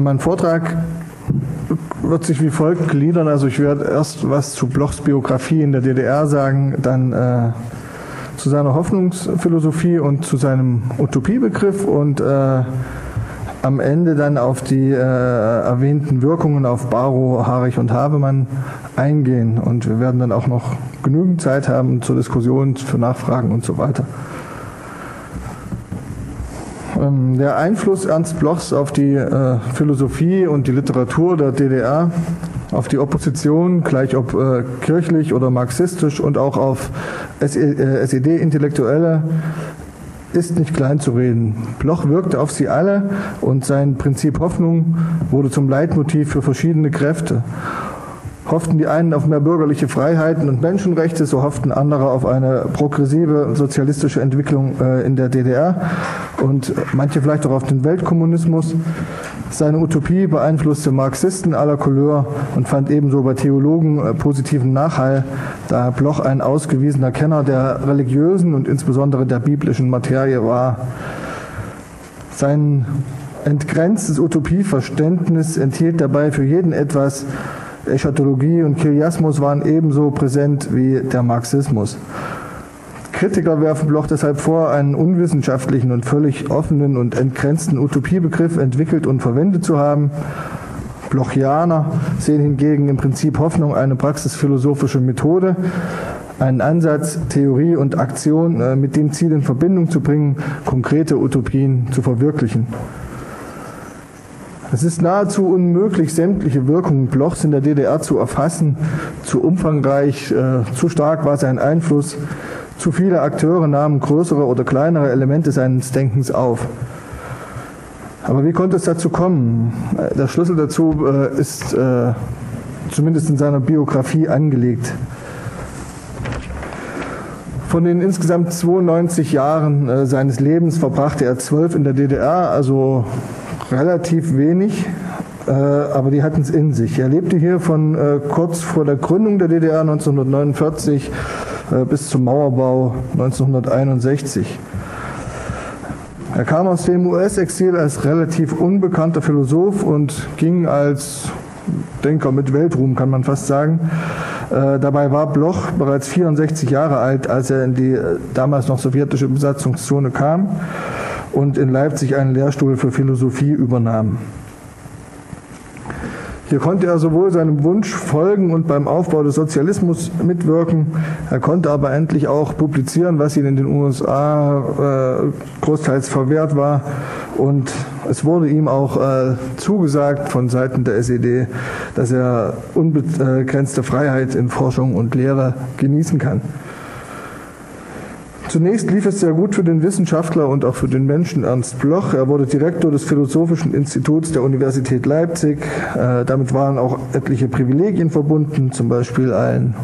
Mein Vortrag wird sich wie folgt gliedern. Also ich werde erst was zu Blochs Biografie in der DDR sagen, dann äh, zu seiner Hoffnungsphilosophie und zu seinem Utopiebegriff und äh, am Ende dann auf die äh, erwähnten Wirkungen auf Barrow, Harich und Habemann eingehen. Und wir werden dann auch noch genügend Zeit haben zur Diskussion, für Nachfragen und so weiter. Ähm, der Einfluss Ernst Blochs auf die äh, Philosophie und die Literatur der DDR, auf die Opposition, gleich ob äh, kirchlich oder marxistisch und auch auf SED-Intellektuelle, äh, ist nicht klein zu reden. Bloch wirkte auf sie alle und sein Prinzip Hoffnung wurde zum Leitmotiv für verschiedene Kräfte. Hofften die einen auf mehr bürgerliche Freiheiten und Menschenrechte, so hofften andere auf eine progressive sozialistische Entwicklung äh, in der DDR und manche vielleicht auch auf den Weltkommunismus. Seine Utopie beeinflusste Marxisten aller Couleur und fand ebenso bei Theologen äh, positiven Nachhall, da Bloch ein ausgewiesener Kenner der religiösen und insbesondere der biblischen Materie war. Sein entgrenztes Utopieverständnis enthielt dabei für jeden etwas, Eschatologie und Kiriasmus waren ebenso präsent wie der Marxismus. Kritiker werfen Bloch deshalb vor, einen unwissenschaftlichen und völlig offenen und entgrenzten Utopiebegriff entwickelt und verwendet zu haben. Blochianer sehen hingegen im Prinzip Hoffnung eine praxisphilosophische Methode, einen Ansatz, Theorie und Aktion äh, mit dem Ziel in Verbindung zu bringen, konkrete Utopien zu verwirklichen. Es ist nahezu unmöglich, sämtliche Wirkungen Blochs in der DDR zu erfassen. Zu umfangreich, äh, zu stark war sein Einfluss. Zu viele Akteure nahmen größere oder kleinere Elemente seines Denkens auf. Aber wie konnte es dazu kommen? Der Schlüssel dazu äh, ist äh, zumindest in seiner Biografie angelegt. Von den insgesamt 92 Jahren äh, seines Lebens verbrachte er zwölf in der DDR, also relativ wenig, äh, aber die hatten es in sich. Er lebte hier von äh, kurz vor der Gründung der DDR 1949 äh, bis zum Mauerbau 1961. Er kam aus dem US-Exil als relativ unbekannter Philosoph und ging als Denker mit Weltruhm, kann man fast sagen. Äh, dabei war Bloch bereits 64 Jahre alt, als er in die damals noch sowjetische Besatzungszone kam und in Leipzig einen Lehrstuhl für Philosophie übernahm. Hier konnte er sowohl seinem Wunsch folgen und beim Aufbau des Sozialismus mitwirken. Er konnte aber endlich auch publizieren, was ihm in den USA äh, großteils verwehrt war. Und es wurde ihm auch äh, zugesagt von Seiten der SED, dass er unbegrenzte Freiheit in Forschung und Lehre genießen kann. Zunächst lief es sehr gut für den Wissenschaftler und auch für den Menschen Ernst Bloch. Er wurde Direktor des Philosophischen Instituts der Universität Leipzig. Äh, damit waren auch etliche Privilegien verbunden, zum Beispiel ein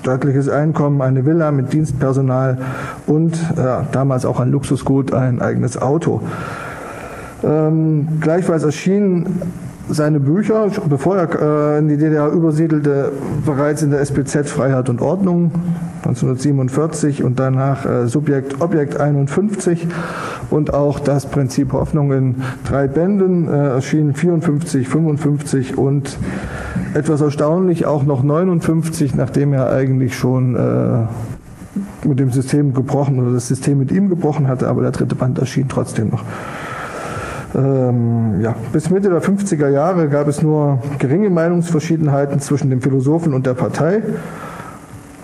staatliches Einkommen, eine Villa mit Dienstpersonal und äh, damals auch ein Luxusgut, ein eigenes Auto. Ähm, gleichfalls erschienen seine Bücher, bevor er äh, in die DDR übersiedelte, bereits in der SPZ Freiheit und Ordnung 1947 und danach äh, Subjekt Objekt 51 und auch das Prinzip Hoffnung in drei Bänden erschienen 54, 55 und etwas erstaunlich auch noch 59, nachdem er eigentlich schon äh, mit dem System gebrochen oder das System mit ihm gebrochen hatte, aber der dritte Band erschien trotzdem noch. Ähm, ja, bis Mitte der 50er Jahre gab es nur geringe Meinungsverschiedenheiten zwischen dem Philosophen und der Partei.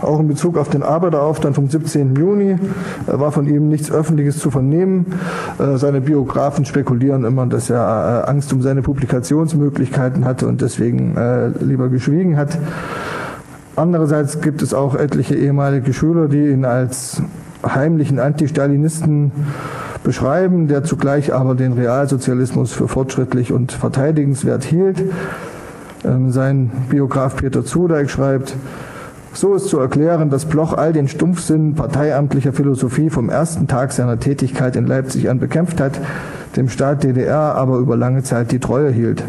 Auch in Bezug auf den Arbeiteraufstand vom 17. Juni äh, war von ihm nichts Öffentliches zu vernehmen. Äh, seine Biografen spekulieren immer, dass er äh, Angst um seine Publikationsmöglichkeiten hatte und deswegen äh, lieber geschwiegen hat. Andererseits gibt es auch etliche ehemalige Schüler, die ihn als heimlichen Anti-Stalinisten beschreiben, der zugleich aber den Realsozialismus für fortschrittlich und verteidigenswert hielt. Ähm, sein Biograf Peter Zudeik schreibt, so ist zu erklären, dass Bloch all den Stumpfsinn parteiamtlicher Philosophie vom ersten Tag seiner Tätigkeit in Leipzig an bekämpft hat, dem Staat DDR aber über lange Zeit die Treue hielt.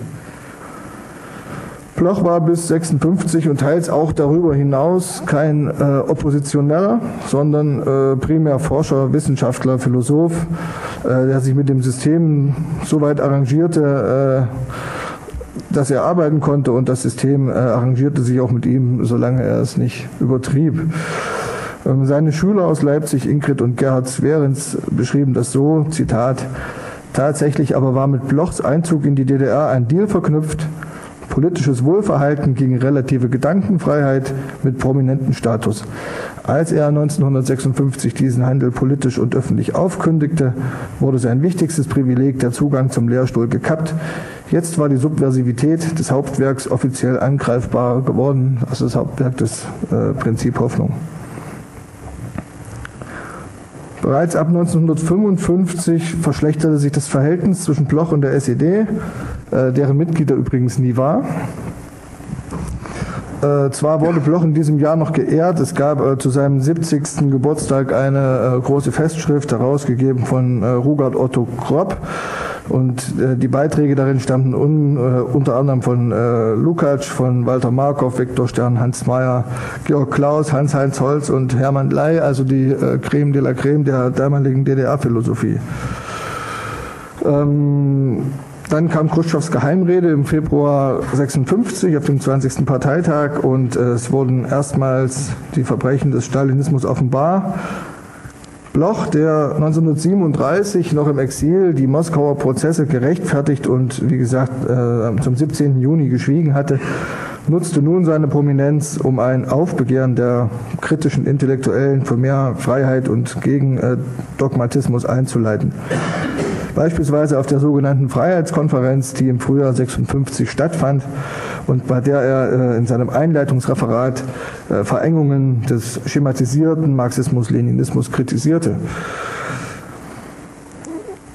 Bloch war bis 56 und teils auch darüber hinaus kein äh, Oppositioneller, sondern äh, primär Forscher, Wissenschaftler, Philosoph, äh, der sich mit dem System so weit arrangierte, äh, dass er arbeiten konnte und das System äh, arrangierte sich auch mit ihm, solange er es nicht übertrieb. Ähm, seine Schüler aus Leipzig, Ingrid und Gerhard Swerens, beschrieben das so, Zitat, Tatsächlich aber war mit Blochs Einzug in die DDR ein Deal verknüpft, politisches Wohlverhalten gegen relative Gedankenfreiheit mit prominenten Status. Als er 1956 diesen Handel politisch und öffentlich aufkündigte, wurde sein wichtigstes Privileg, der Zugang zum Lehrstuhl, gekappt. Jetzt war die Subversivität des Hauptwerks offiziell angreifbar geworden, also das Hauptwerk des äh, Prinzip Hoffnung. Bereits ab 1955 verschlechterte sich das Verhältnis zwischen Bloch und der SED, äh, deren Mitglieder übrigens nie war. Äh, zwar wurde Bloch in diesem Jahr noch geehrt. Es gab äh, zu seinem 70. Geburtstag eine äh, große Festschrift, herausgegeben von äh, Rugard Otto Kropp. Und äh, die Beiträge darin stammten un, äh, unter anderem von äh, Lukács, von Walter Markov, Viktor Stern, Hans Mayer, Georg Klaus, Hans-Heinz Holz und Hermann Ley, also die äh, Creme de la Creme der damaligen DDR-Philosophie. Ähm, dann kam Khrushchevs Geheimrede im Februar 56 auf dem 20. Parteitag und äh, es wurden erstmals die Verbrechen des Stalinismus offenbar. Bloch, der 1937 noch im Exil die Moskauer Prozesse gerechtfertigt und wie gesagt äh, zum 17. Juni geschwiegen hatte, nutzte nun seine Prominenz, um ein Aufbegehren der kritischen Intellektuellen für mehr Freiheit und gegen äh, Dogmatismus einzuleiten beispielsweise auf der sogenannten Freiheitskonferenz, die im Frühjahr 56 stattfand und bei der er äh, in seinem Einleitungsreferat äh, Verengungen des schematisierten Marxismus-Leninismus kritisierte.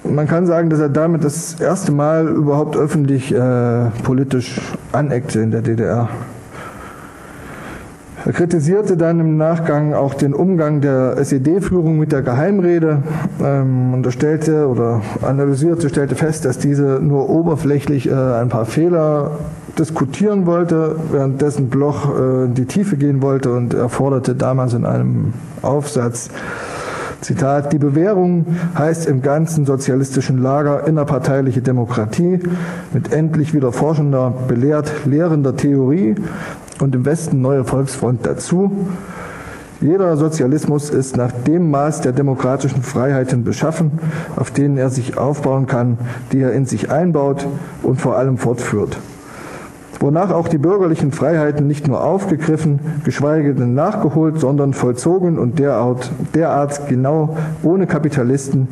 Man kann sagen, dass er damit das erste Mal überhaupt öffentlich äh, politisch aneckte in der DDR. Er kritisierte dann im Nachgang auch den Umgang der SED-Führung mit der Geheimrede ähm, unterstellte oder analysierte, stellte fest, dass diese nur oberflächlich äh, ein paar Fehler diskutieren wollte, währenddessen Bloch äh, in die Tiefe gehen wollte und er forderte damals in einem Aufsatz, Zitat, die Bewährung heißt im ganzen sozialistischen Lager innerparteiliche Demokratie mit endlich wieder forschender, belehrt lehrender Theorie und im Westen neue Volksfront dazu. Jeder Sozialismus ist nach dem Maß der demokratischen Freiheiten beschaffen, auf denen er sich aufbauen kann, die er in sich einbaut und vor allem fortführt. Wonach auch die bürgerlichen Freiheiten nicht nur aufgegriffen, geschweige denn nachgeholt, sondern vollzogen und derart, derart genau ohne Kapitalisten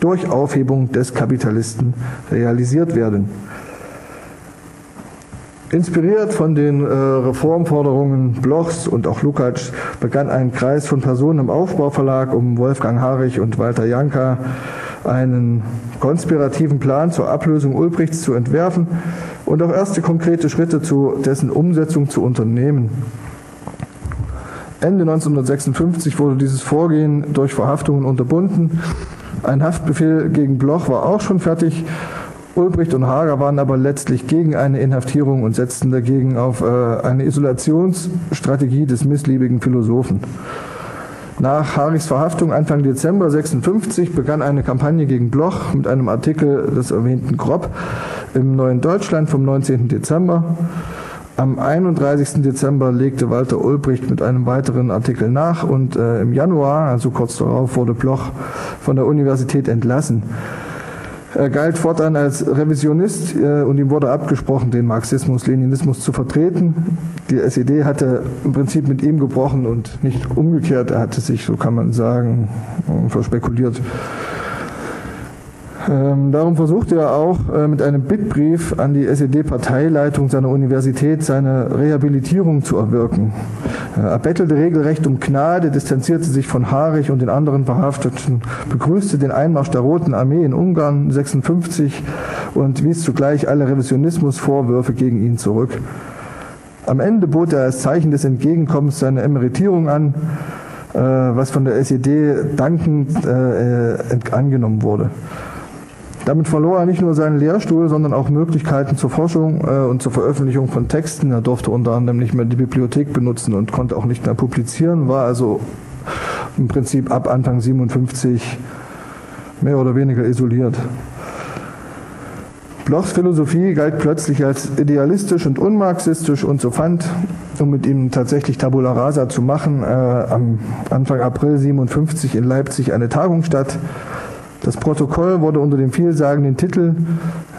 durch Aufhebung des Kapitalisten realisiert werden. Inspiriert von den äh, Reformforderungen Blochs und auch Lukács begann ein Kreis von Personen im Aufbauverlag um Wolfgang Harich und Walter Janka einen konspirativen Plan zur Ablösung Ulbrichts zu entwerfen und auch erste konkrete Schritte zu dessen Umsetzung zu unternehmen. Ende 1956 wurde dieses Vorgehen durch Verhaftungen unterbunden. Ein Haftbefehl gegen Bloch war auch schon fertig Ulbricht und Hager waren aber letztlich gegen eine Inhaftierung und setzten dagegen auf äh, eine Isolationsstrategie des missliebigen Philosophen. Nach Harichs Verhaftung Anfang Dezember 56 begann eine Kampagne gegen Bloch mit einem Artikel des erwähnten Grob im Neuen Deutschland vom 19. Dezember. Am 31. Dezember legte Walter Ulbricht mit einem weiteren Artikel nach und äh, im Januar, also kurz darauf, wurde Bloch von der Universität entlassen. Er galt fortan als Revisionist äh, und ihm wurde abgesprochen, den Marxismus, Leninismus zu vertreten. Die SED hatte im Prinzip mit ihm gebrochen und nicht umgekehrt. Er hatte sich, so kann man sagen, verspekuliert. Ähm, darum versuchte er auch äh, mit einem Bittbrief an die SED-Parteileitung seiner Universität seine Rehabilitierung zu erwirken. Äh, er bettelte regelrecht um Gnade, distanzierte sich von Harich und den anderen Verhafteten, begrüßte den Einmarsch der Roten Armee in Ungarn 56 und wies zugleich alle Revisionismusvorwürfe gegen ihn zurück. Am Ende bot er als Zeichen des Entgegenkommens seine Emeritierung an, äh, was von der SED dankend äh, angenommen wurde. Damit verlor er nicht nur seinen Lehrstuhl, sondern auch Möglichkeiten zur Forschung äh, und zur Veröffentlichung von Texten. Er durfte unter anderem nicht mehr die Bibliothek benutzen und konnte auch nicht mehr publizieren, war also im Prinzip ab Anfang 57 mehr oder weniger isoliert. Blochs Philosophie galt plötzlich als idealistisch und unmarxistisch und so fand, um mit ihm tatsächlich Tabula Rasa zu machen, äh, am Anfang April 57 in Leipzig eine Tagung statt. Das Protokoll wurde unter dem vielsagenden Titel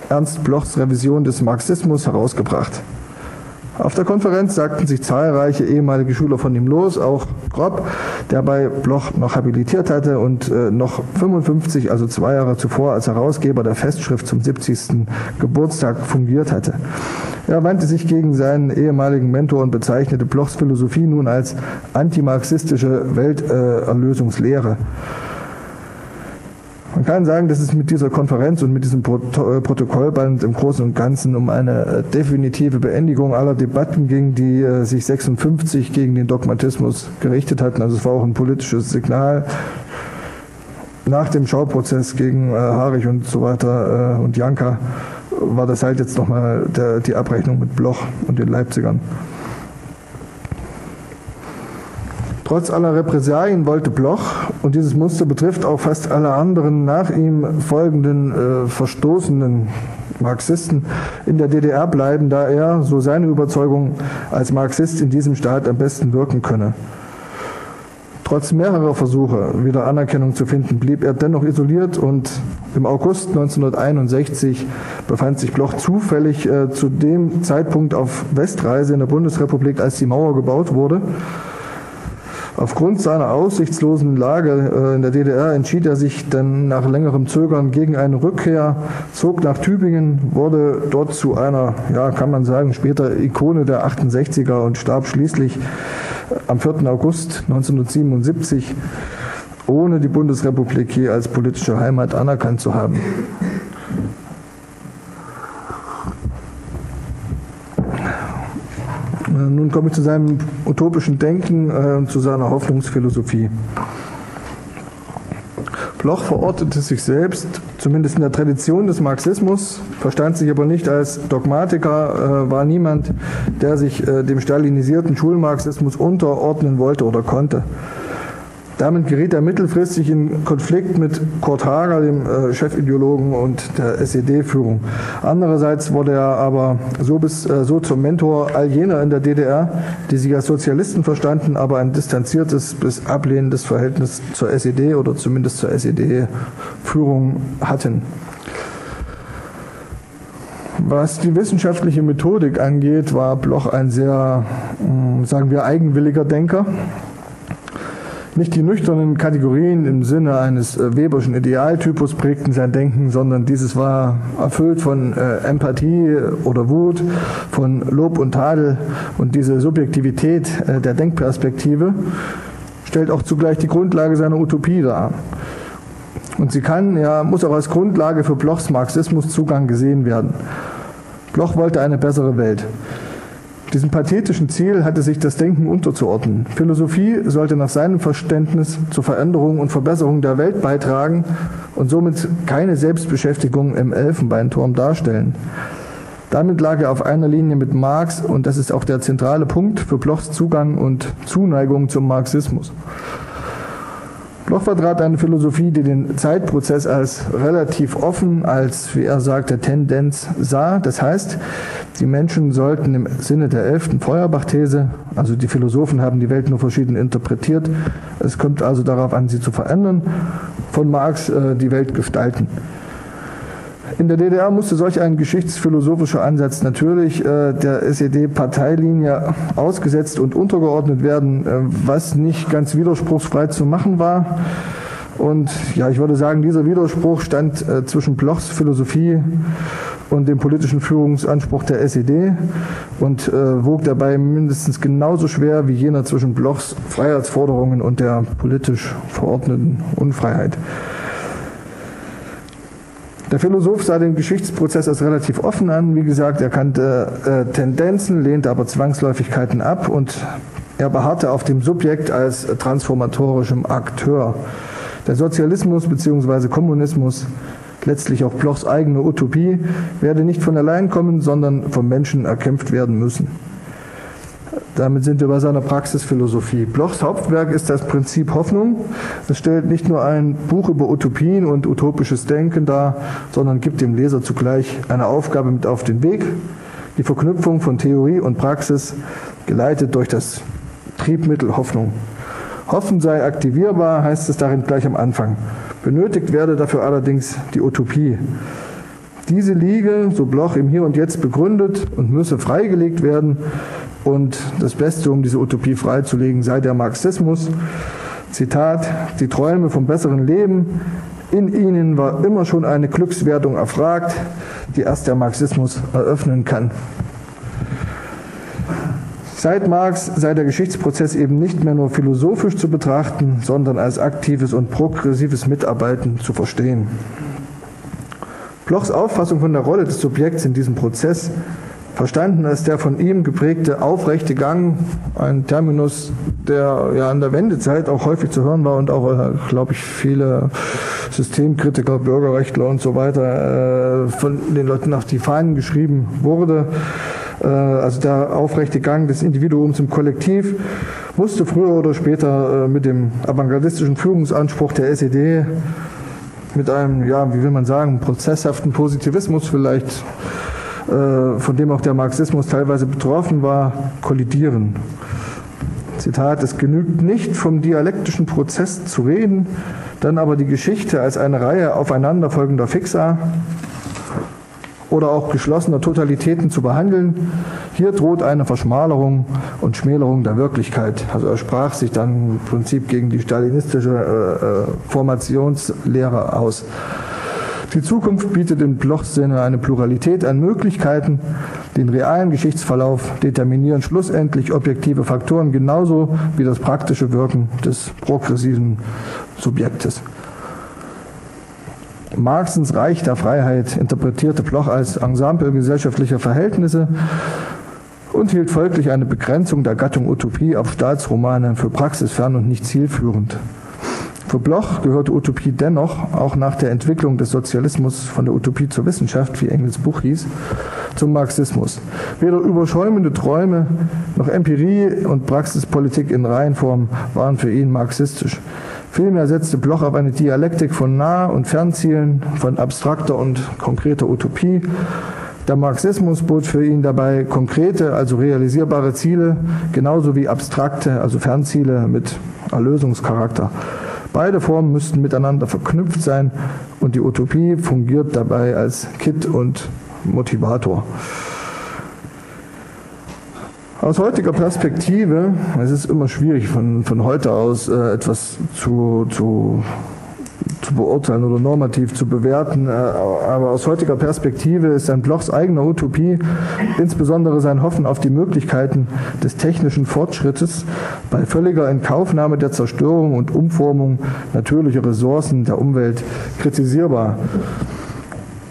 Ernst Blochs Revision des Marxismus herausgebracht. Auf der Konferenz sagten sich zahlreiche ehemalige Schüler von ihm los, auch Grob, der bei Bloch noch habilitiert hatte und äh, noch 55, also zwei Jahre zuvor, als Herausgeber der Festschrift zum 70. Geburtstag fungiert hatte. Er wandte sich gegen seinen ehemaligen Mentor und bezeichnete Blochs Philosophie nun als antimarxistische Welterlösungslehre. Äh, man kann sagen, dass es mit dieser Konferenz und mit diesem äh, Protokollband im Großen und Ganzen um eine äh, definitive Beendigung aller Debatten ging, die äh, sich 56 gegen den Dogmatismus gerichtet hatten. Also es war auch ein politisches Signal. Nach dem Schauprozess gegen Harich und so weiter und Janka war das halt jetzt nochmal die Abrechnung mit Bloch und den Leipzigern. Trotz aller Repressalien wollte Bloch, und dieses Muster betrifft auch fast alle anderen nach ihm folgenden äh, verstoßenen Marxisten, in der DDR bleiben, da er, so seine Überzeugung, als Marxist in diesem Staat am besten wirken könne. Trotz mehrerer Versuche, wieder Anerkennung zu finden, blieb er dennoch isoliert und im August 1961 befand sich Bloch zufällig äh, zu dem Zeitpunkt auf Westreise in der Bundesrepublik, als die Mauer gebaut wurde. Aufgrund seiner aussichtslosen Lage äh, in der DDR entschied er sich dann nach längerem Zögern gegen eine Rückkehr, zog nach Tübingen, wurde dort zu einer, ja, kann man sagen, später Ikone der 68er und starb schließlich am 4. August 1977, ohne die Bundesrepublik je als politische Heimat anerkannt zu haben. Nun komme ich zu seinem utopischen Denken äh, und zu seiner Hoffnungsphilosophie. Bloch verortete sich selbst, zumindest in der Tradition des Marxismus, verstand sich aber nicht als Dogmatiker, äh, war niemand, der sich dem stalinisierten Schulmarxismus unterordnen wollte oder konnte. Damit geriet er mittelfristig in Konflikt mit Kurt Hager, dem äh, Chefideologen und der SED-Führung. Andererseits wurde er aber so, bis, äh, so zum Mentor all jener in der DDR, die sich als Sozialisten verstanden, aber ein distanziertes bis ablehnendes Verhältnis zur SED oder zumindest zur SED-Führung hatten. Was die wissenschaftliche Methodik angeht, war Bloch ein sehr, sagen wir, eigenwilliger Denker. Nicht die nüchternen Kategorien im Sinne eines äh, Weberschen Idealtypus prägten sein Denken, sondern dieses war erfüllt von äh, Empathie oder Wut, von Lob und Tadel und diese Subjektivität äh, der Denkperspektive stellt auch zugleich die Grundlage seiner Utopie dar. Und sie kann, ja, muss auch als Grundlage für Blochs Marxismuszugang gesehen werden. Bloch wollte eine bessere Welt. Diesem pathetischen Ziel hatte sich das Denken unterzuordnen. Philosophie sollte nach seinem Verständnis zur Veränderung und Verbesserung der Welt beitragen und somit keine Selbstbeschäftigung im Elfenbeinturm darstellen. Damit lag er auf einer Linie mit Marx und das ist auch der zentrale Punkt für Blochs Zugang und Zuneigung zum Marxismus. Bloch vertrat eine Philosophie, die den Zeitprozess als relativ offen, als, wie er sagte, Tendenz sah. Das heißt, die Menschen sollten im Sinne der elften Feuerbach-These, also die Philosophen haben die Welt nur verschieden interpretiert, es kommt also darauf an, sie zu verändern, von Marx äh, die Welt gestalten. In der DDR musste solch ein geschichtsphilosophischer Ansatz natürlich äh, der SED-Parteilinie ausgesetzt und untergeordnet werden, äh, was nicht ganz widerspruchsfrei zu machen war. Und ja, ich würde sagen, dieser Widerspruch stand äh, zwischen Blochs Philosophie und dem politischen Führungsanspruch der SED und äh, wog dabei mindestens genauso schwer wie jener zwischen Blochs Freiheitsforderungen und der politisch verordneten Unfreiheit. Der Philosoph sah den Geschichtsprozess als relativ offen an. Wie gesagt, er kannte äh, Tendenzen, lehnte aber Zwangsläufigkeiten ab und er beharrte auf dem Subjekt als transformatorischem Akteur. Der Sozialismus bzw. Kommunismus letztlich auch Blochs eigene Utopie, werde nicht von allein kommen, sondern vom Menschen erkämpft werden müssen. Damit sind wir bei seiner Praxisphilosophie. Blochs Hauptwerk ist das Prinzip Hoffnung. Es stellt nicht nur ein Buch über Utopien und utopisches Denken dar, sondern gibt dem Leser zugleich eine Aufgabe mit auf den Weg, die Verknüpfung von Theorie und Praxis, geleitet durch das Triebmittel Hoffnung. Hoffen sei aktivierbar, heißt es darin gleich am Anfang. Benötigt werde dafür allerdings die Utopie. Diese liege, so Bloch im Hier und Jetzt begründet und müsse freigelegt werden. Und das Beste, um diese Utopie freizulegen, sei der Marxismus. Zitat, die Träume vom besseren Leben, in ihnen war immer schon eine Glückswertung erfragt, die erst der Marxismus eröffnen kann. Seit Marx sei der Geschichtsprozess eben nicht mehr nur philosophisch zu betrachten, sondern als aktives und progressives Mitarbeiten zu verstehen. Blochs Auffassung von der Rolle des Subjekts in diesem Prozess, verstanden als der von ihm geprägte aufrechte Gang, ein Terminus, der ja an der Wendezeit auch häufig zu hören war und auch, äh, glaube ich, viele Systemkritiker, Bürgerrechtler und so weiter äh, von den Leuten auf die Fahnen geschrieben wurde, äh, also der aufrechte Gang des Individuums im Kollektiv, musste früher oder später mit dem avantgardistischen Führungsanspruch der SED mit einem, ja, wie will man sagen, prozesshaften Positivismus vielleicht, äh, von dem auch der Marxismus teilweise betroffen war, kollidieren. Zitat, es genügt nicht vom dialektischen Prozess zu reden, dann aber die Geschichte als eine Reihe aufeinanderfolgender Fixa oder auch geschlossener Totalitäten zu behandeln. Hier droht eine Verschmalerung und Schmälerung der Wirklichkeit. Also er sprach sich dann im Prinzip gegen die stalinistische äh, äh Formationslehre aus. Die Zukunft bietet in Blochs Sinne eine Pluralität an Möglichkeiten. Den realen Geschichtsverlauf determinieren schlussendlich objektive Faktoren genauso wie das praktische Wirken des progressiven Subjektes. Marxens Reich der Freiheit interpretierte Bloch als Ensemble gesellschaftlicher Verhältnisse und hielt folglich eine Begrenzung der Gattung Utopie auf Staatsromane für praxisfern und nicht zielführend. Für Bloch gehörte Utopie dennoch, auch nach der Entwicklung des Sozialismus von der Utopie zur Wissenschaft, wie Engels Buch hieß, zum Marxismus. Weder überschäumende Träume noch Empirie und Praxispolitik in Reihenform waren für ihn marxistisch. Vielmehr setzte Bloch auf eine Dialektik von Nah- und Fernzielen, von abstrakter und konkreter Utopie. Der Marxismus bot für ihn dabei konkrete, also realisierbare Ziele, genauso wie abstrakte, also Fernziele mit Erlösungscharakter. Beide Formen müssten miteinander verknüpft sein und die Utopie fungiert dabei als Kit und Motivator. Aus heutiger Perspektive, es ist immer schwierig von, von heute aus äh, etwas zu, zu, zu beurteilen oder normativ zu bewerten, äh, aber aus heutiger Perspektive ist ein Blochs eigener Utopie insbesondere sein Hoffen auf die Möglichkeiten des technischen Fortschrittes bei völliger Inkaufnahme der Zerstörung und Umformung natürlicher Ressourcen der Umwelt kritisierbar.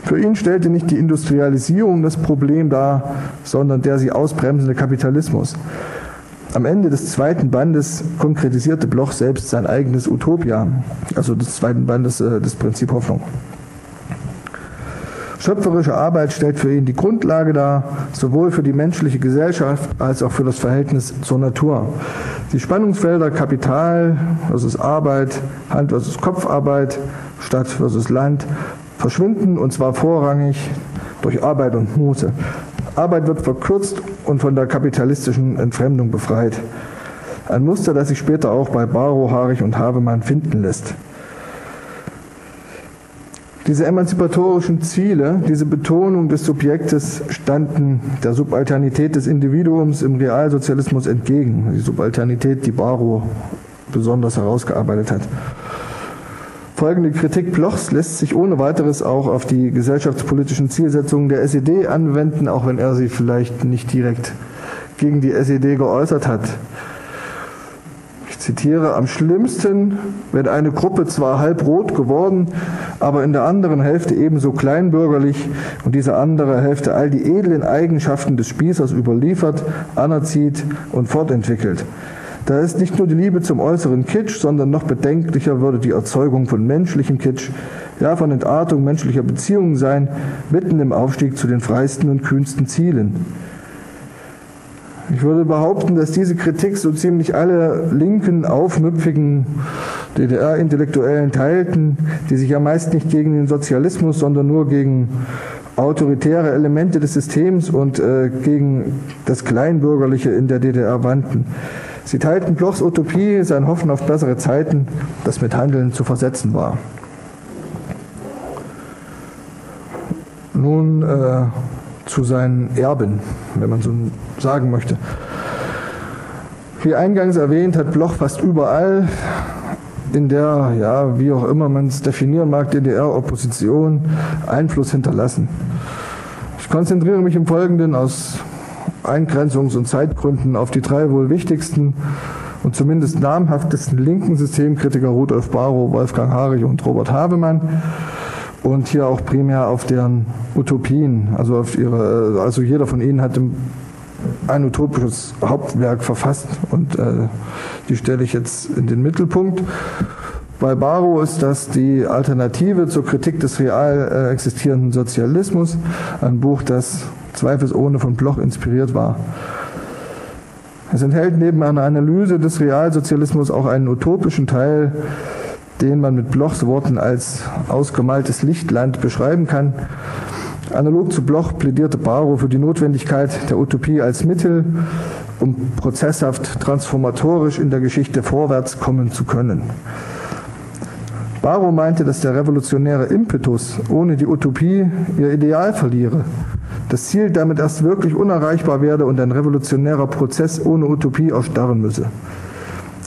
Für ihn stellte nicht die Industrialisierung das Problem dar, sondern der sie ausbremsende Kapitalismus. Am Ende des zweiten Bandes konkretisierte Bloch selbst sein eigenes Utopia, also des zweiten Bandes äh, des Prinzip Hoffnung. Schöpferische Arbeit stellt für ihn die Grundlage dar, sowohl für die menschliche Gesellschaft als auch für das Verhältnis zur Natur. Die Spannungsfelder Kapital versus Arbeit, Hand versus Kopfarbeit, Stadt versus Land verschwinden und zwar vorrangig durch Arbeit und Muße. Arbeit wird verkürzt und von der kapitalistischen Entfremdung befreit. Ein Muster, das sich später auch bei Barrow, Haarig und Havemann finden lässt. Diese emanzipatorischen Ziele, diese Betonung des Subjektes standen der Subalternität des Individuums im Realsozialismus entgegen. Die Subalternität, die Barrow besonders herausgearbeitet hat. Folgende Kritik Blochs lässt sich ohne weiteres auch auf die gesellschaftspolitischen Zielsetzungen der SED anwenden, auch wenn er sie vielleicht nicht direkt gegen die SED geäußert hat. Ich zitiere, am schlimmsten, wenn eine Gruppe zwar halbrot geworden, aber in der anderen Hälfte ebenso kleinbürgerlich und diese andere Hälfte all die edlen Eigenschaften des Spießers überliefert, anerzieht und fortentwickelt. Da ist nicht nur die Liebe zum äußeren Kitsch, sondern noch bedenklicher würde die Erzeugung von menschlichem Kitsch, ja von Entartung menschlicher Beziehungen sein, mitten im Aufstieg zu den freisten und kühnsten Zielen. Ich würde behaupten, dass diese Kritik so ziemlich alle linken, aufmüpfigen DDR-Intellektuellen teilten, die sich ja meist nicht gegen den Sozialismus, sondern nur gegen autoritäre Elemente des Systems und äh, gegen das Kleinbürgerliche in der DDR wandten. Sie teilten Blochs Utopie, sein Hoffen auf bessere Zeiten, das mit Handeln zu versetzen war. Nun äh, zu seinen Erben, wenn man so sagen möchte. Wie eingangs erwähnt, hat Bloch fast überall in der, ja, wie auch immer man es definieren mag, DDR-Opposition Einfluss hinterlassen. Ich konzentriere mich im Folgenden aus Eingrenzungs- und Zeitgründen auf die drei wohl wichtigsten und zumindest namhaftesten linken Systemkritiker Rudolf Barrow, Wolfgang Harich und Robert Habemann und hier auch primär auf deren Utopien. Also auf ihre, also jeder von ihnen hat ein utopisches Hauptwerk verfasst und äh, die stelle ich jetzt in den Mittelpunkt. Bei Barrow ist das die Alternative zur Kritik des real äh, existierenden Sozialismus, ein Buch, das zweifelsohne von Bloch inspiriert war. Es enthält neben einer Analyse des Realsozialismus auch einen utopischen Teil, den man mit Blochs Worten als ausgemaltes Lichtland beschreiben kann. Analog zu Bloch plädierte Barrow für die Notwendigkeit der Utopie als Mittel, um prozesshaft transformatorisch in der Geschichte vorwärts kommen zu können. Barrow meinte, dass der revolutionäre Impetus ohne die Utopie ihr Ideal verliere, das Ziel damit erst wirklich unerreichbar werde und ein revolutionärer Prozess ohne Utopie erstarren müsse.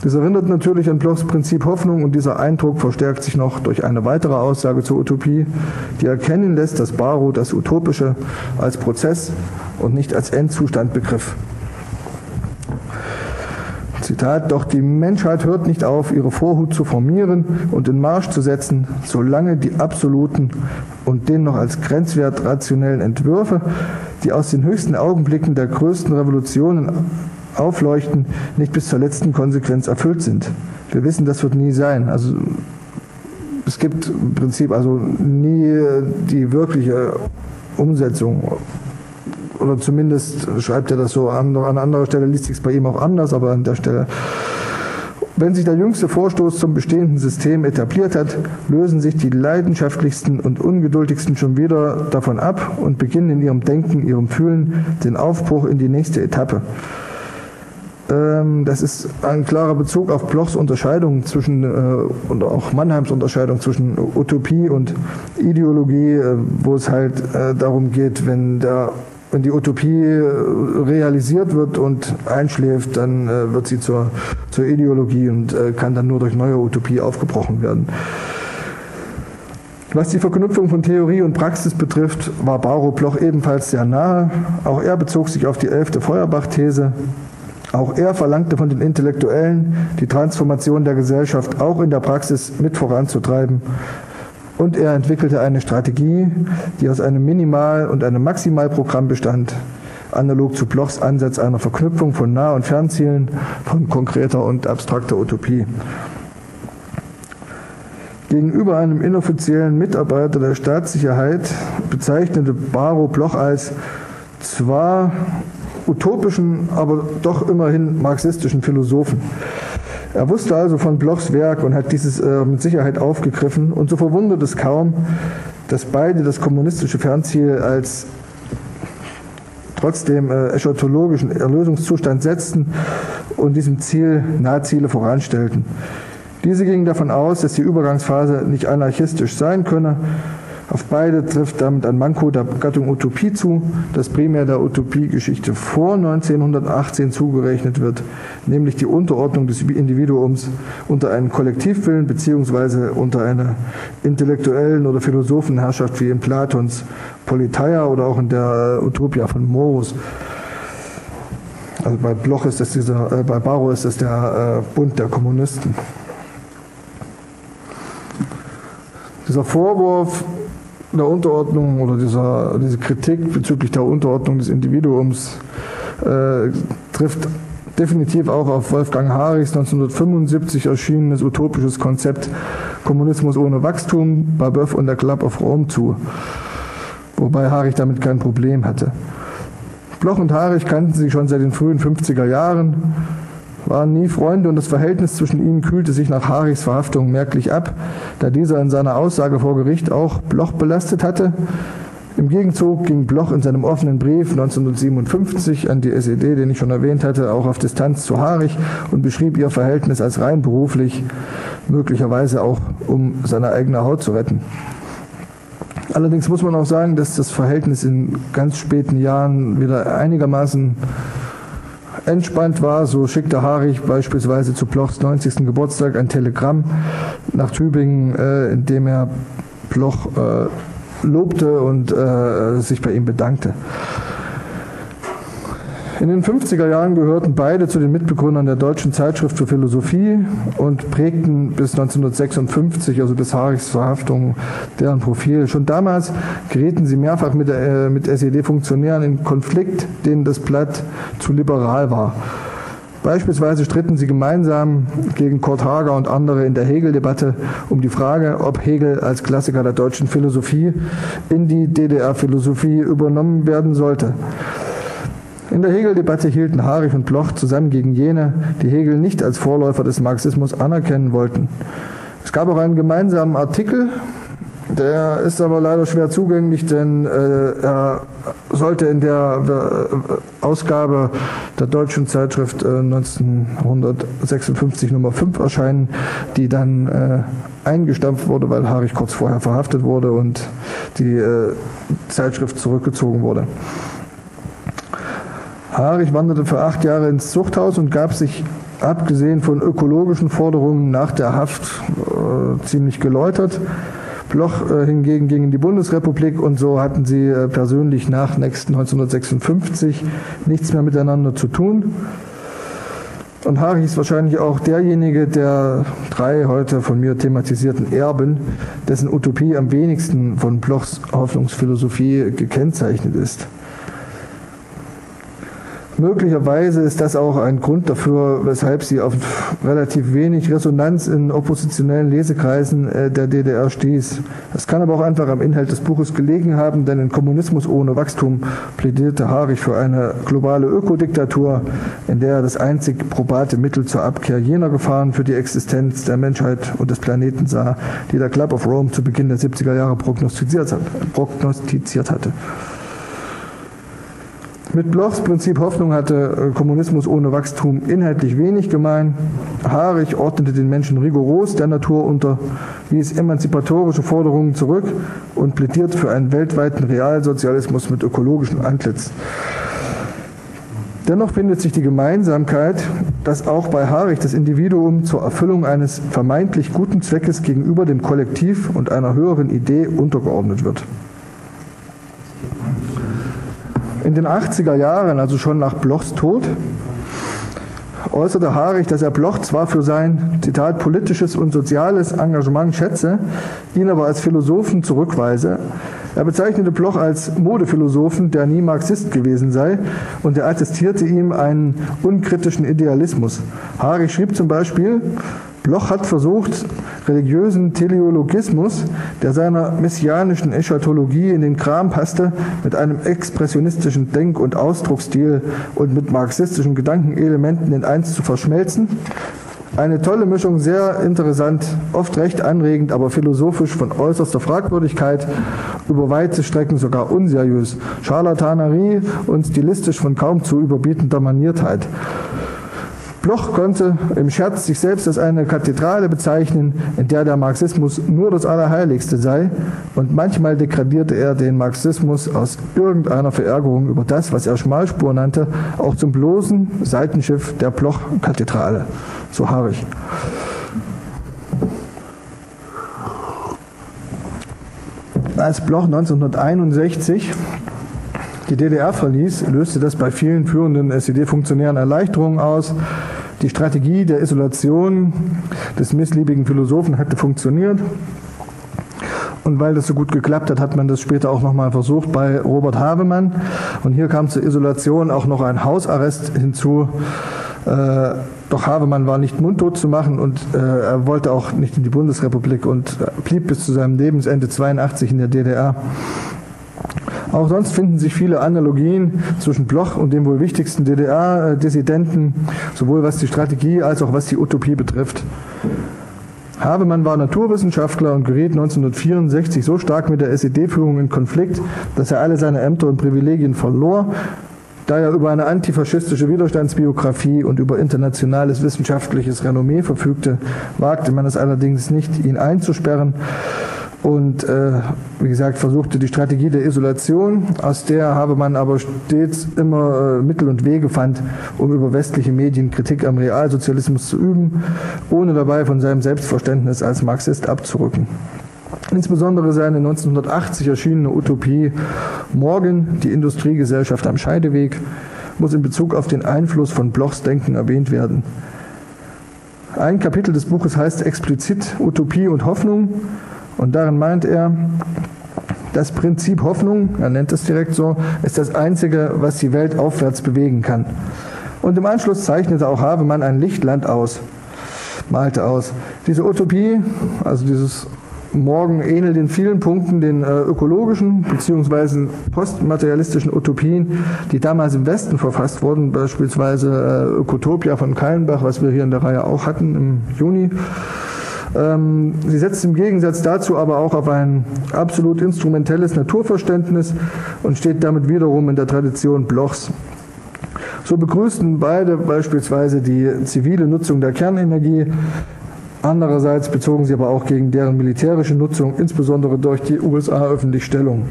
Das erinnert natürlich an Blochs Prinzip Hoffnung und dieser Eindruck verstärkt sich noch durch eine weitere Aussage zur Utopie, die erkennen lässt, dass Barrow das Utopische als Prozess und nicht als Endzustand begriff. Zitat, doch die Menschheit hört nicht auf, ihre Vorhut zu formieren und in Marsch zu setzen, solange die absoluten und den noch als grenzwert rationellen Entwürfe, die aus den höchsten Augenblicken der größten Revolutionen aufleuchten, nicht bis zur letzten Konsequenz erfüllt sind. Wir wissen, das wird nie sein. Also es gibt im Prinzip also nie die wirkliche Umsetzung. Oder zumindest schreibt er das so an, an anderer Stelle, liest sich es bei ihm auch anders, aber an der Stelle. Wenn sich der jüngste Vorstoß zum bestehenden System etabliert hat, lösen sich die leidenschaftlichsten und ungeduldigsten schon wieder davon ab und beginnen in ihrem Denken, ihrem Fühlen den Aufbruch in die nächste Etappe. Ähm, das ist ein klarer Bezug auf Blochs Unterscheidung zwischen äh, und auch Mannheims Unterscheidung zwischen Utopie und Ideologie, äh, wo es halt äh, darum geht, wenn der wenn die Utopie realisiert wird und einschläft, dann wird sie zur, zur Ideologie und kann dann nur durch neue Utopie aufgebrochen werden. Was die Verknüpfung von Theorie und Praxis betrifft, war Bauer Bloch ebenfalls sehr nahe. Auch er bezog sich auf die elfte Feuerbach-These, auch er verlangte von den Intellektuellen, die Transformation der Gesellschaft auch in der Praxis mit voranzutreiben. Und er entwickelte eine Strategie, die aus einem Minimal- und einem Maximalprogramm bestand, analog zu Blochs Ansatz einer Verknüpfung von Nah- und Fernzielen, von konkreter und abstrakter Utopie. Gegenüber einem inoffiziellen Mitarbeiter der Staatssicherheit bezeichnete Barrow Bloch als zwar utopischen, aber doch immerhin marxistischen Philosophen. Er wusste also von Blochs Werk und hat dieses äh, mit Sicherheit aufgegriffen. Und so verwundert es kaum, dass beide das kommunistische Fernziel als trotzdem äh, eschatologischen Erlösungszustand setzten und diesem Ziel Nahziele voranstellten. Diese gingen davon aus, dass die Übergangsphase nicht anarchistisch sein könne auf beide trifft damit ein Manko der Gattung Utopie zu, das primär der Utopiegeschichte vor 1918 zugerechnet wird, nämlich die Unterordnung des Individuums unter einen Kollektivwillen beziehungsweise unter einer intellektuellen oder Philosophenherrschaft wie in Platons Politeia oder auch in der Utopia von Morus. Also bei Bloch ist das dieser, äh, bei Barrow ist das der äh, Bund der Kommunisten. Dieser Vorwurf der Unterordnung oder dieser, diese Kritik bezüglich der Unterordnung des Individuums äh, trifft definitiv auch auf Wolfgang Harichs 1975 erschienenes utopisches Konzept Kommunismus ohne Wachstum, Babeuf und der Club of Rome zu, wobei Harich damit kein Problem hatte. Bloch und Harich kannten sich schon seit den frühen 50er Jahren, waren nie Freunde und das Verhältnis zwischen ihnen kühlte sich nach Harichs Verhaftung merklich ab, da dieser in seiner Aussage vor Gericht auch Bloch belastet hatte, im Gegenzug ging Bloch in seinem offenen Brief 1957 an die SED, den ich schon erwähnt hatte, auch auf Distanz zu Haarig und beschrieb ihr Verhältnis als rein beruflich, möglicherweise auch um seine eigene Haut zu retten. Allerdings muss man auch sagen, dass das Verhältnis in ganz späten Jahren wieder einigermaßen entspannt war. So schickte Haarig beispielsweise zu Blochs 90. Geburtstag ein Telegramm nach Tübingen, äh, in dem er Bloch äh, lobte und äh, sich bei ihm bedankte. In den 50er Jahren gehörten beide zu den Mitbegründern der Deutschen Zeitschrift für Philosophie und prägten bis 1956, also bis Harichs Verhaftung, deren Profil. Schon damals gerieten sie mehrfach mit, äh, mit SED-Funktionären in Konflikt, denen das Blatt zu liberal war. Beispielsweise stritten sie gemeinsam gegen Kurt Hager und andere in der Hegel-Debatte um die Frage, ob Hegel als Klassiker der deutschen Philosophie in die DDR-Philosophie übernommen werden sollte. In der Hegel-Debatte hielten Harich und Bloch zusammen gegen jene, die Hegel nicht als Vorläufer des Marxismus anerkennen wollten. Es gab auch einen gemeinsamen Artikel der ist aber leider schwer zugänglich, denn äh, er sollte in der äh, Ausgabe der deutschen Zeitschrift äh, 1956 Nummer 5 erscheinen, die dann äh, eingestampft wurde, weil Harich kurz vorher verhaftet wurde und die äh, Zeitschrift zurückgezogen wurde. Harich wanderte für acht Jahre ins Zuchthaus und gab sich abgesehen von ökologischen Forderungen nach der Haft äh, ziemlich geläutert. Bloch äh, hingegen ging in die Bundesrepublik und so hatten sie äh, persönlich nach nächsten 1956 nichts mehr miteinander zu tun. Und Harich ist wahrscheinlich auch derjenige der drei heute von mir thematisierten Erben, dessen Utopie am wenigsten von Blochs Hoffnungsphilosophie gekennzeichnet ist. Möglicherweise ist das auch ein Grund dafür, weshalb sie auf relativ wenig Resonanz in oppositionellen Lesekreisen äh, der DDR stieß. Das kann aber auch einfach am Inhalt des Buches gelegen haben, denn in Kommunismus ohne Wachstum plädierte Harich für eine globale Ökodiktatur, in der er das einzig probate Mittel zur Abkehr jener Gefahren für die Existenz der Menschheit und des Planeten sah, die der Club of Rome zu Beginn der 70er Jahre prognostiziert hatte. Mit Blochs Prinzip Hoffnung hatte äh, Kommunismus ohne Wachstum inhaltlich wenig gemein. Haarig ordnete den Menschen rigoros der Natur unter, wies emanzipatorische Forderungen zurück und plädiert für einen weltweiten Realsozialismus mit ökologischem Antlitz. Dennoch findet sich die Gemeinsamkeit, dass auch bei Haarig das Individuum zur Erfüllung eines vermeintlich guten Zweckes gegenüber dem Kollektiv und einer höheren Idee untergeordnet wird. In den 80er Jahren, also schon nach Blochs Tod, äußerte Haarig, dass er Bloch zwar für sein, Zitat, politisches und soziales Engagement schätze, ihn aber als Philosophen zurückweise. Er bezeichnete Bloch als Modephilosophen, der nie Marxist gewesen sei, und er attestierte ihm einen unkritischen Idealismus. Haarig schrieb zum Beispiel, Bloch hat versucht, religiösen Teleologismus, der seiner messianischen Eschatologie in den Kram passte, mit einem expressionistischen Denk- und Ausdrucksstil und mit marxistischen Gedankenelementen in eins zu verschmelzen. Eine tolle Mischung, sehr interessant, oft recht anregend, aber philosophisch von äußerster Fragwürdigkeit, über weite Strecken sogar unseriös, Charlatanerie und stilistisch von kaum zu überbietender Maniertheit. Bloch konnte im Scherz sich selbst als eine Kathedrale bezeichnen, in der der Marxismus nur das Allerheiligste sei, und manchmal degradierte er den Marxismus aus irgendeiner Verärgerung über das, was er Schmalspur nannte, auch zum bloßen Seitenschiff der Bloch-Kathedrale. So haarig. Als Bloch 1961 die DDR verließ, löste das bei vielen führenden SED-Funktionären Erleichterungen aus. Die Strategie der Isolation des missliebigen Philosophen hatte funktioniert. Und weil das so gut geklappt hat, hat man das später auch nochmal versucht bei Robert Havemann. Und hier kam zur Isolation auch noch ein Hausarrest hinzu. Äh, doch Havemann war nicht mundtot zu machen und äh, er wollte auch nicht in die Bundesrepublik und blieb bis zu seinem Lebensende 82 in der DDR. Auch sonst finden sich viele Analogien zwischen Bloch und dem wohl wichtigsten DDR-Dissidenten, sowohl was die Strategie als auch was die Utopie betrifft. Habemann war Naturwissenschaftler und geriet 1964 so stark mit der SED-Führung in Konflikt, dass er alle seine Ämter und Privilegien verlor. Da er über eine antifaschistische Widerstandsbiografie und über internationales wissenschaftliches Renommee verfügte, wagte man es allerdings nicht, ihn einzusperren und äh, wie gesagt versuchte die Strategie der Isolation, aus der habe man aber stets immer äh, Mittel und Wege fand, um über westliche Medien Kritik am Realsozialismus zu üben, ohne dabei von seinem Selbstverständnis als Marxist abzurücken. Insbesondere seine 1980 erschienene Utopie Morgen, die Industriegesellschaft am Scheideweg, muss in Bezug auf den Einfluss von Blochs Denken erwähnt werden. Ein Kapitel des Buches heißt explizit Utopie und Hoffnung und darin meint er, das Prinzip Hoffnung, er nennt es direkt so, ist das Einzige, was die Welt aufwärts bewegen kann. Und im Anschluss zeichnete auch Havemann ein Lichtland aus, malte aus. Diese Utopie, also dieses Morgen ähnelt in vielen Punkten den äh, ökologischen bzw. postmaterialistischen Utopien, die damals im Westen verfasst wurden, beispielsweise äh, Ökotopia von Kallenbach, was wir hier in der Reihe auch hatten im Juni. Ähm, sie setzt im Gegensatz dazu aber auch auf ein absolut instrumentelles Naturverständnis und steht damit wiederum in der Tradition Blochs. So begrüßten beide beispielsweise die zivile Nutzung der Kernenergie. Andererseits bezogen sie aber auch gegen deren militärische Nutzung, insbesondere durch die USA, öffentlich Stellung.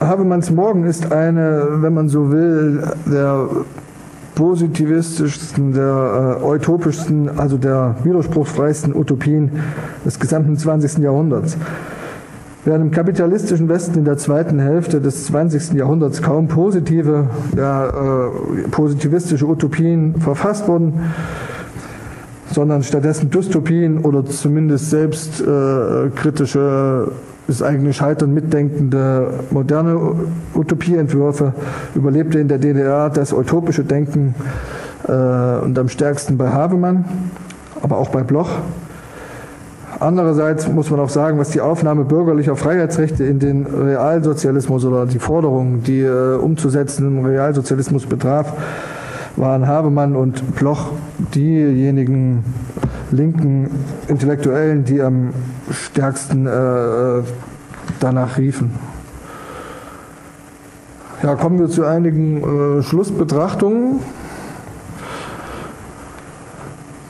Habemanns Morgen ist eine, wenn man so will, der positivistischsten, der äh, utopischsten, also der widerspruchsfreisten Utopien des gesamten 20. Jahrhunderts. Während im kapitalistischen Westen in der zweiten Hälfte des 20. Jahrhunderts kaum positive, ja, äh, positivistische Utopien verfasst wurden, sondern stattdessen Dystopien oder zumindest selbstkritische äh, das eigene Scheitern mitdenkende moderne Utopieentwürfe, überlebte in der DDR das utopische Denken äh, und am stärksten bei Havemann, aber auch bei Bloch. Andererseits muss man auch sagen, was die Aufnahme bürgerlicher Freiheitsrechte in den Realsozialismus oder die Forderungen, die äh, umzusetzen im Realsozialismus betraf, waren Habemann und Bloch diejenigen linken Intellektuellen, die am stärksten äh, danach riefen. Ja, kommen wir zu einigen äh, Schlussbetrachtungen.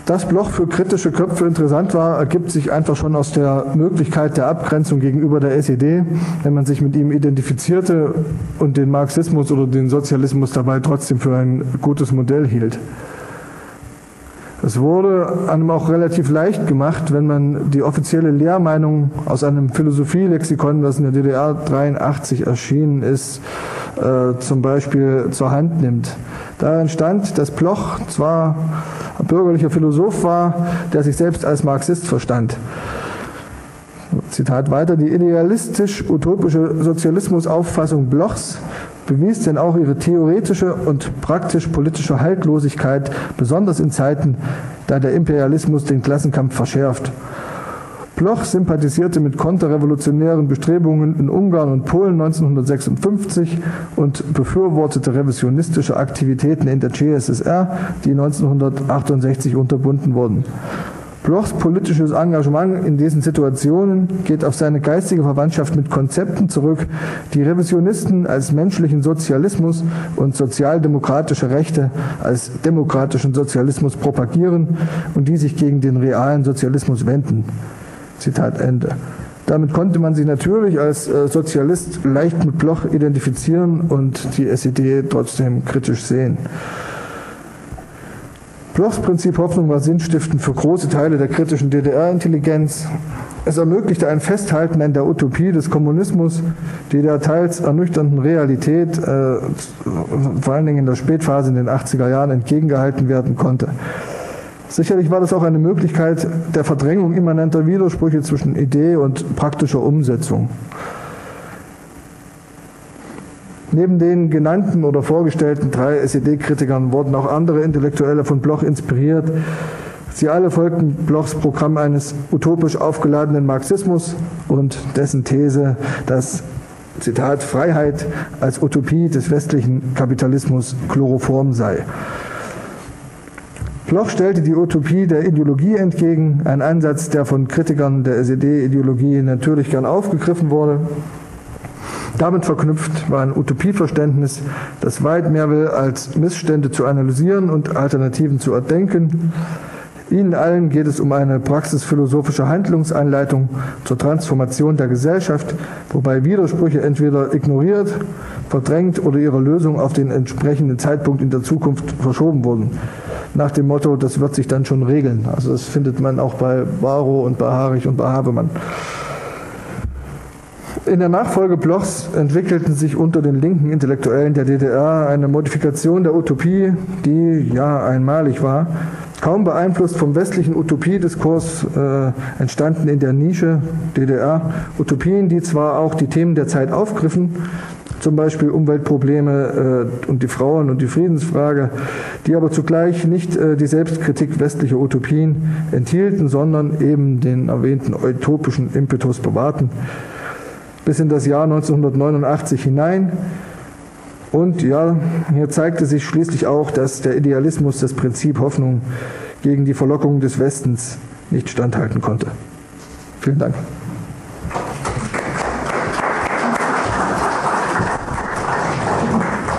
Dass Bloch für kritische Köpfe interessant war, ergibt sich einfach schon aus der Möglichkeit der Abgrenzung gegenüber der SED, wenn man sich mit ihm identifizierte und den Marxismus oder den Sozialismus dabei trotzdem für ein gutes Modell hielt. Es wurde einem auch relativ leicht gemacht, wenn man die offizielle Lehrmeinung aus einem Philosophielexikon, das in der DDR 83 erschienen ist, äh, zum Beispiel zur Hand nimmt. Darin stand, dass Bloch zwar ein bürgerlicher Philosoph war, der sich selbst als Marxist verstand. Zitat weiter, die idealistisch-utopische Sozialismusauffassung Blochs bewies denn auch ihre theoretische und praktisch-politische Haltlosigkeit, besonders in Zeiten, da der Imperialismus den Klassenkampf verschärft. Bloch sympathisierte mit konterrevolutionären Bestrebungen in Ungarn und Polen 1956 und befürwortete revisionistische Aktivitäten in der CSSR, die 1968 unterbunden wurden. Blochs politisches Engagement in diesen Situationen geht auf seine geistige Verwandtschaft mit Konzepten zurück, die Revisionisten als menschlichen Sozialismus und sozialdemokratische Rechte als demokratischen Sozialismus propagieren und die sich gegen den realen Sozialismus wenden. Zitat Ende. Damit konnte man sich natürlich als äh, Sozialist leicht mit Bloch identifizieren und die SED trotzdem kritisch sehen. Blochs Prinzip Hoffnung war sinnstiftend für große Teile der kritischen DDR-Intelligenz. Es ermöglichte ein Festhalten an der Utopie des Kommunismus, die der teils ernüchternden Realität, äh, vor allen Dingen in der Spätphase in den 80er Jahren, entgegengehalten werden konnte. Sicherlich war das auch eine Möglichkeit der Verdrängung immanenter Widersprüche zwischen Idee und praktischer Umsetzung. Neben den genannten oder vorgestellten drei SED-Kritikern wurden auch andere Intellektuelle von Bloch inspiriert. Sie alle folgten Blochs Programm eines utopisch aufgeladenen Marxismus und dessen These, dass Zitat Freiheit als Utopie des westlichen Kapitalismus chloroform sei. Bloch stellte die Utopie der Ideologie entgegen, ein Ansatz, der von Kritikern der SED-Ideologie natürlich gern aufgegriffen wurde. Damit verknüpft war ein Utopieverständnis, das weit mehr will, als Missstände zu analysieren und Alternativen zu erdenken. Ihnen allen geht es um eine praxisphilosophische Handlungsanleitung zur Transformation der Gesellschaft, wobei Widersprüche entweder ignoriert, verdrängt oder ihre Lösung auf den entsprechenden Zeitpunkt in der Zukunft verschoben wurden. Nach dem Motto, das wird sich dann schon regeln. Also das findet man auch bei Barrow und bei Harich und bei Habemann. In der Nachfolge Blochs entwickelten sich unter den linken Intellektuellen der DDR eine Modifikation der Utopie, die ja einmalig war, kaum beeinflusst vom westlichen Utopiediskurs äh, entstanden in der Nische DDR Utopien, die zwar auch die Themen der Zeit aufgriffen, zum Beispiel Umweltprobleme äh, und die Frauen und die Friedensfrage, die aber zugleich nicht äh, die Selbstkritik westlicher Utopien enthielten, sondern eben den erwähnten utopischen Impetus bewahrten bis in das Jahr 1989 hinein. Und ja, hier zeigte sich schließlich auch, dass der Idealismus das Prinzip Hoffnung gegen die Verlockung des Westens nicht standhalten konnte. Vielen Dank.